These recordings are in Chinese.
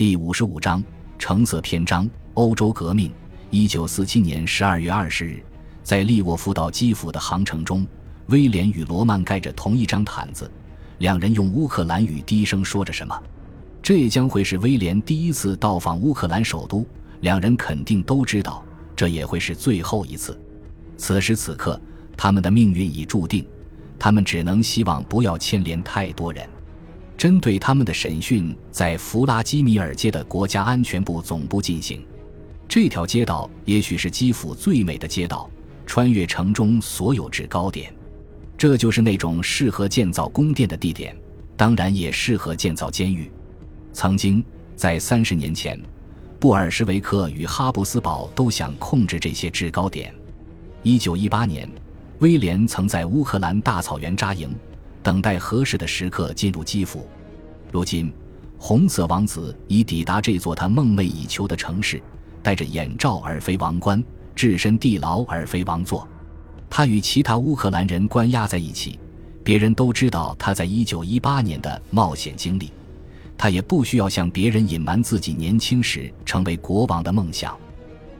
第五十五章橙色篇章：欧洲革命。一九四七年十二月二十日，在利沃夫到基辅的航程中，威廉与罗曼盖着同一张毯子，两人用乌克兰语低声说着什么。这将会是威廉第一次到访乌克兰首都，两人肯定都知道，这也会是最后一次。此时此刻，他们的命运已注定，他们只能希望不要牵连太多人。针对他们的审讯在弗拉基米尔街的国家安全部总部进行。这条街道也许是基辅最美的街道，穿越城中所有制高点。这就是那种适合建造宫殿的地点，当然也适合建造监狱。曾经在三十年前，布尔什维克与哈布斯堡都想控制这些制高点。一九一八年，威廉曾在乌克兰大草原扎营。等待合适的时刻进入基辅。如今，红色王子已抵达这座他梦寐以求的城市，戴着眼罩而非王冠，置身地牢而非王座。他与其他乌克兰人关押在一起，别人都知道他在1918年的冒险经历。他也不需要向别人隐瞒自己年轻时成为国王的梦想。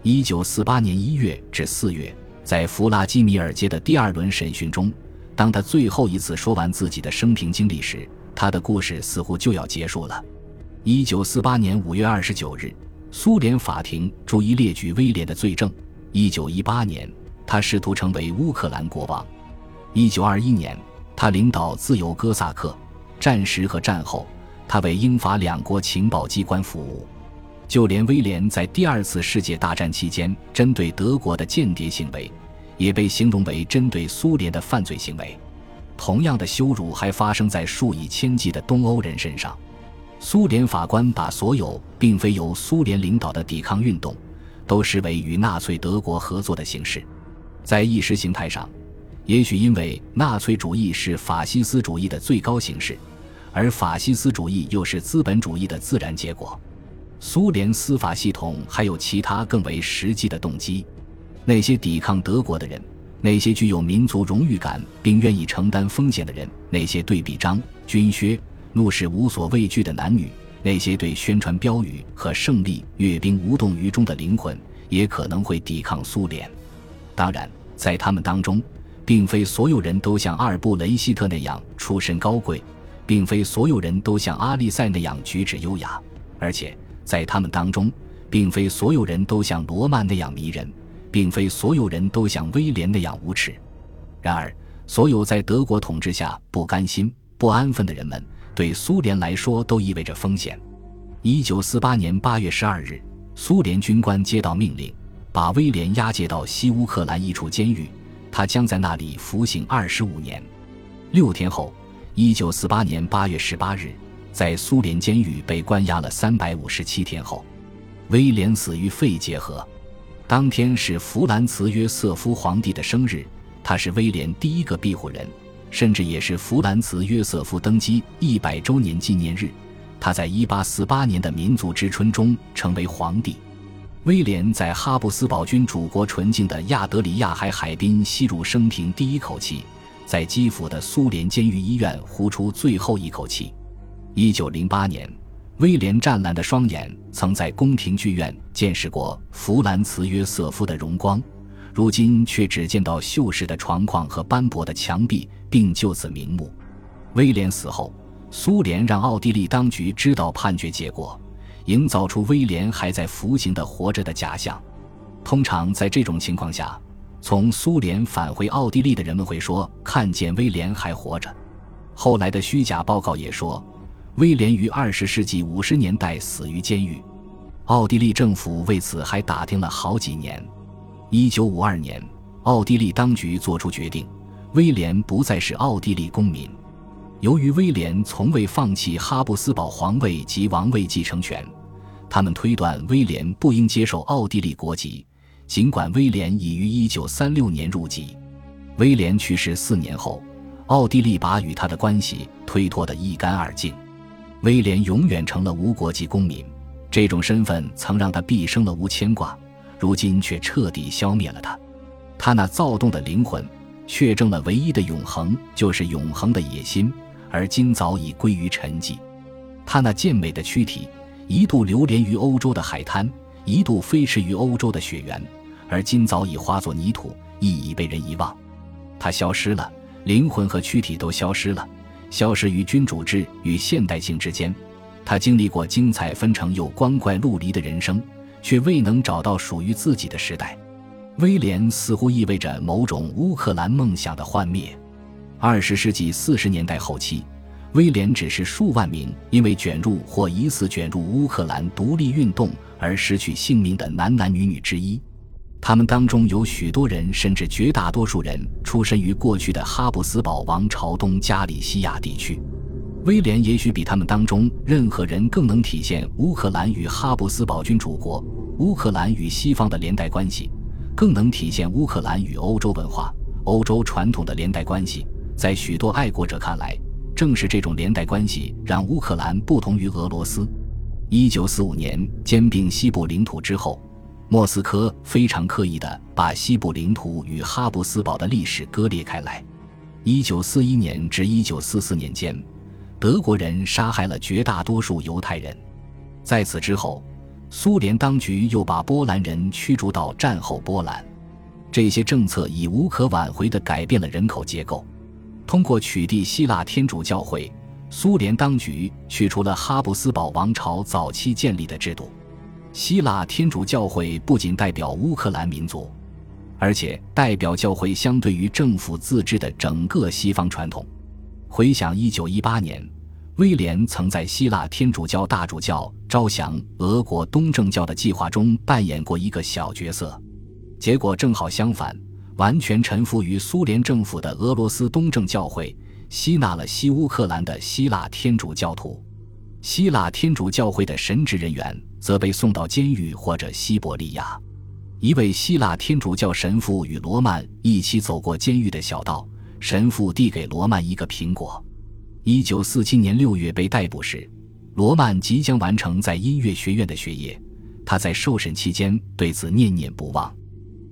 1948年1月至4月，在弗拉基米尔街的第二轮审讯中。当他最后一次说完自己的生平经历时，他的故事似乎就要结束了。一九四八年五月二十九日，苏联法庭逐一列举威廉的罪证。一九一八年，他试图成为乌克兰国王。一九二一年，他领导自由哥萨克。战时和战后，他为英法两国情报机关服务。就连威廉在第二次世界大战期间针对德国的间谍行为。也被形容为针对苏联的犯罪行为。同样的羞辱还发生在数以千计的东欧人身上。苏联法官把所有并非由苏联领导的抵抗运动，都视为与纳粹德国合作的形式。在意识形态上，也许因为纳粹主义是法西斯主义的最高形式，而法西斯主义又是资本主义的自然结果。苏联司法系统还有其他更为实际的动机。那些抵抗德国的人，那些具有民族荣誉感并愿意承担风险的人，那些对臂章、军靴、怒视无所畏惧的男女，那些对宣传标语和胜利阅兵无动于衷的灵魂，也可能会抵抗苏联。当然，在他们当中，并非所有人都像阿尔布雷希特那样出身高贵，并非所有人都像阿利塞那样举止优雅，而且在他们当中，并非所有人都像罗曼那样迷人。并非所有人都像威廉那样无耻。然而，所有在德国统治下不甘心、不安分的人们，对苏联来说都意味着风险。一九四八年八月十二日，苏联军官接到命令，把威廉押解到西乌克兰一处监狱，他将在那里服刑二十五年。六天后，一九四八年八月十八日，在苏联监狱被关押了三百五十七天后，威廉死于肺结核。当天是弗兰茨约瑟夫皇帝的生日，他是威廉第一个庇护人，甚至也是弗兰茨约瑟夫登基一百周年纪念日。他在一八四八年的民族之春中成为皇帝。威廉在哈布斯堡君主国纯净的亚德里亚海海滨吸入生平第一口气，在基辅的苏联监狱医院呼出最后一口气。一九零八年。威廉湛蓝的双眼曾在宫廷剧院见识过弗兰茨约瑟夫的荣光，如今却只见到锈蚀的床框和斑驳的墙壁，并就此瞑目。威廉死后，苏联让奥地利当局知道判决结果，营造出威廉还在服刑的活着的假象。通常在这种情况下，从苏联返回奥地利的人们会说看见威廉还活着。后来的虚假报告也说。威廉于二十世纪五十年代死于监狱，奥地利政府为此还打听了好几年。一九五二年，奥地利当局作出决定，威廉不再是奥地利公民。由于威廉从未放弃哈布斯堡皇位及王位继承权，他们推断威廉不应接受奥地利国籍。尽管威廉已于一九三六年入籍，威廉去世四年后，奥地利把与他的关系推脱得一干二净。威廉永远成了无国籍公民，这种身份曾让他毕生了无牵挂，如今却彻底消灭了他。他那躁动的灵魂，确证了唯一的永恒就是永恒的野心，而今早已归于沉寂。他那健美的躯体，一度流连于欧洲的海滩，一度飞驰于欧洲的雪原，而今早已化作泥土，亦已被人遗忘。他消失了，灵魂和躯体都消失了，消失于君主制与现代性之间。他经历过精彩纷呈又光怪陆离的人生，却未能找到属于自己的时代。威廉似乎意味着某种乌克兰梦想的幻灭。二十世纪四十年代后期，威廉只是数万名因为卷入或疑似卷入乌克兰独立运动而失去性命的男男女女之一。他们当中有许多人，甚至绝大多数人出身于过去的哈布斯堡王朝东加里西亚地区。威廉也许比他们当中任何人更能体现乌克兰与哈布斯堡君主国、乌克兰与西方的连带关系，更能体现乌克兰与欧洲文化、欧洲传统的连带关系。在许多爱国者看来，正是这种连带关系让乌克兰不同于俄罗斯。一九四五年兼并西部领土之后，莫斯科非常刻意地把西部领土与哈布斯堡的历史割裂开来。一九四一年至一九四四年间。德国人杀害了绝大多数犹太人，在此之后，苏联当局又把波兰人驱逐到战后波兰。这些政策已无可挽回地改变了人口结构。通过取缔希腊天主教会，苏联当局去除了哈布斯堡王朝早期建立的制度。希腊天主教会不仅代表乌克兰民族，而且代表教会相对于政府自治的整个西方传统。回想一九一八年，威廉曾在希腊天主教大主教招降俄国东正教的计划中扮演过一个小角色，结果正好相反，完全臣服于苏联政府的俄罗斯东正教会吸纳了西乌克兰的希腊天主教徒，希腊天主教会的神职人员则被送到监狱或者西伯利亚。一位希腊天主教神父与罗曼一起走过监狱的小道。神父递给罗曼一个苹果。一九四七年六月被逮捕时，罗曼即将完成在音乐学院的学业。他在受审期间对此念念不忘。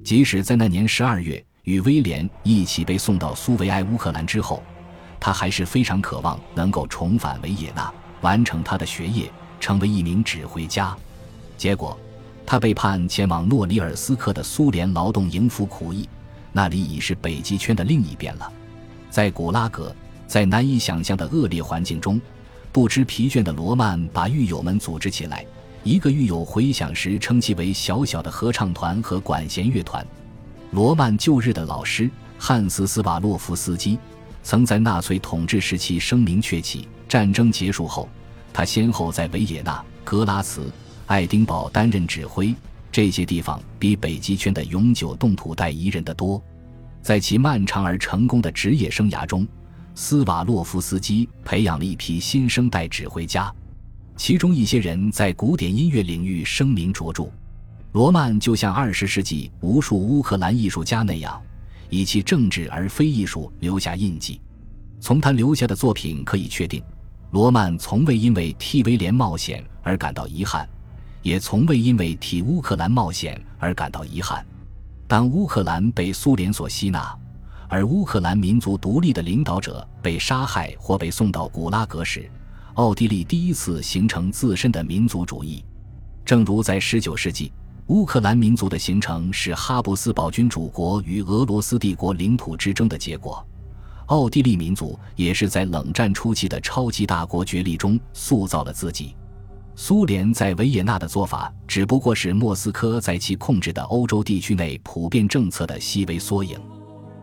即使在那年十二月与威廉一起被送到苏维埃乌克兰之后，他还是非常渴望能够重返维也纳，完成他的学业，成为一名指挥家。结果，他被判前往诺里尔斯克的苏联劳动营服苦役，那里已是北极圈的另一边了。在古拉格，在难以想象的恶劣环境中，不知疲倦的罗曼把狱友们组织起来。一个狱友回想时称其为“小小的合唱团”和管弦乐团。罗曼旧日的老师汉斯·斯瓦洛夫斯基曾在纳粹统治时期声名鹊起。战争结束后，他先后在维也纳、格拉茨、爱丁堡担任指挥。这些地方比北极圈的永久冻土带宜人得多。在其漫长而成功的职业生涯中，斯瓦洛夫斯基培养了一批新生代指挥家，其中一些人在古典音乐领域声名卓著。罗曼就像二十世纪无数乌克兰艺术家那样，以其政治而非艺术留下印记。从他留下的作品可以确定，罗曼从未因为替威廉冒险而感到遗憾，也从未因为替乌克兰冒险而感到遗憾。当乌克兰被苏联所吸纳，而乌克兰民族独立的领导者被杀害或被送到古拉格时，奥地利第一次形成自身的民族主义。正如在19世纪，乌克兰民族的形成是哈布斯堡君主国与俄罗斯帝国领土之争的结果，奥地利民族也是在冷战初期的超级大国角力中塑造了自己。苏联在维也纳的做法只不过是莫斯科在其控制的欧洲地区内普遍政策的细微缩影，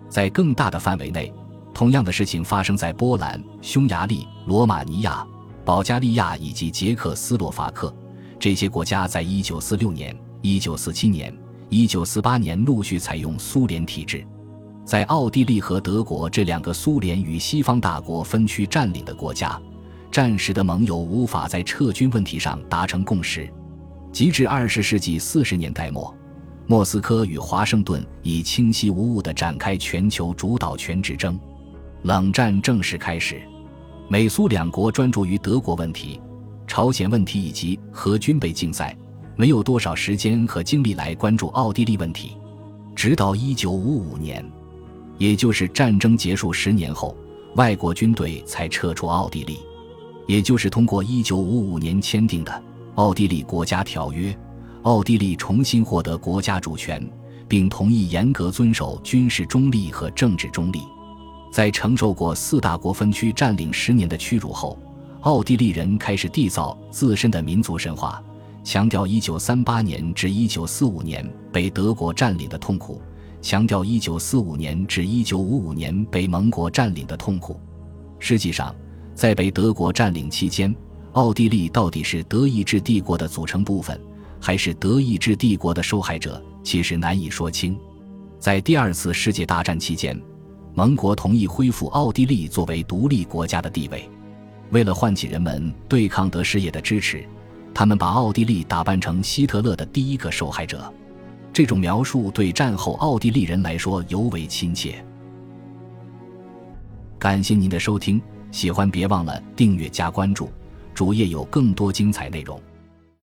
在更大的范围内，同样的事情发生在波兰、匈牙利、罗马尼亚、保加利亚以及捷克斯洛伐克这些国家。在1946年、1947年、1948年陆续采用苏联体制，在奥地利和德国这两个苏联与西方大国分区占领的国家。战时的盟友无法在撤军问题上达成共识，及至二十世纪四十年代末，莫斯科与华盛顿已清晰无误地展开全球主导权之争，冷战正式开始。美苏两国专注于德国问题、朝鲜问题以及核军备竞赛，没有多少时间和精力来关注奥地利问题。直到一九五五年，也就是战争结束十年后，外国军队才撤出奥地利。也就是通过1955年签订的奥地利国家条约，奥地利重新获得国家主权，并同意严格遵守军事中立和政治中立。在承受过四大国分区占领十年的屈辱后，奥地利人开始缔造自身的民族神话，强调1938年至1945年被德国占领的痛苦，强调1945年至1955年被盟国占领的痛苦。实际上，在被德国占领期间，奥地利到底是德意志帝国的组成部分，还是德意志帝国的受害者，其实难以说清。在第二次世界大战期间。盟国同意恢复奥地利作为独立国家的地位，为了唤起人们对抗德事业的支持，他们把奥地利打扮成希特勒的第一个受害者。这种描述对战后奥地利人来说尤为亲切。感谢您的收听，喜欢别忘了订阅加关注，主页有更多精彩内容。